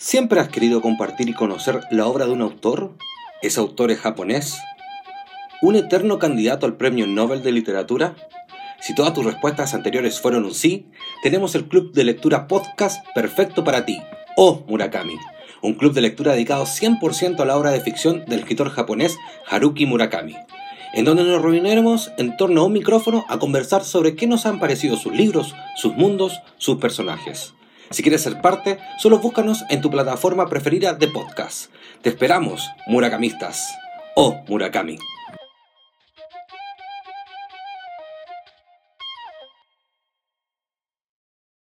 ¿Siempre has querido compartir y conocer la obra de un autor? ¿Ese autor japonés? ¿Un eterno candidato al Premio Nobel de Literatura? Si todas tus respuestas anteriores fueron un sí, tenemos el Club de Lectura Podcast perfecto para ti, O Murakami, un club de lectura dedicado 100% a la obra de ficción del escritor japonés Haruki Murakami, en donde nos reuniremos en torno a un micrófono a conversar sobre qué nos han parecido sus libros, sus mundos, sus personajes. Si quieres ser parte, solo búscanos en tu plataforma preferida de podcast. Te esperamos, Murakamistas. O Murakami.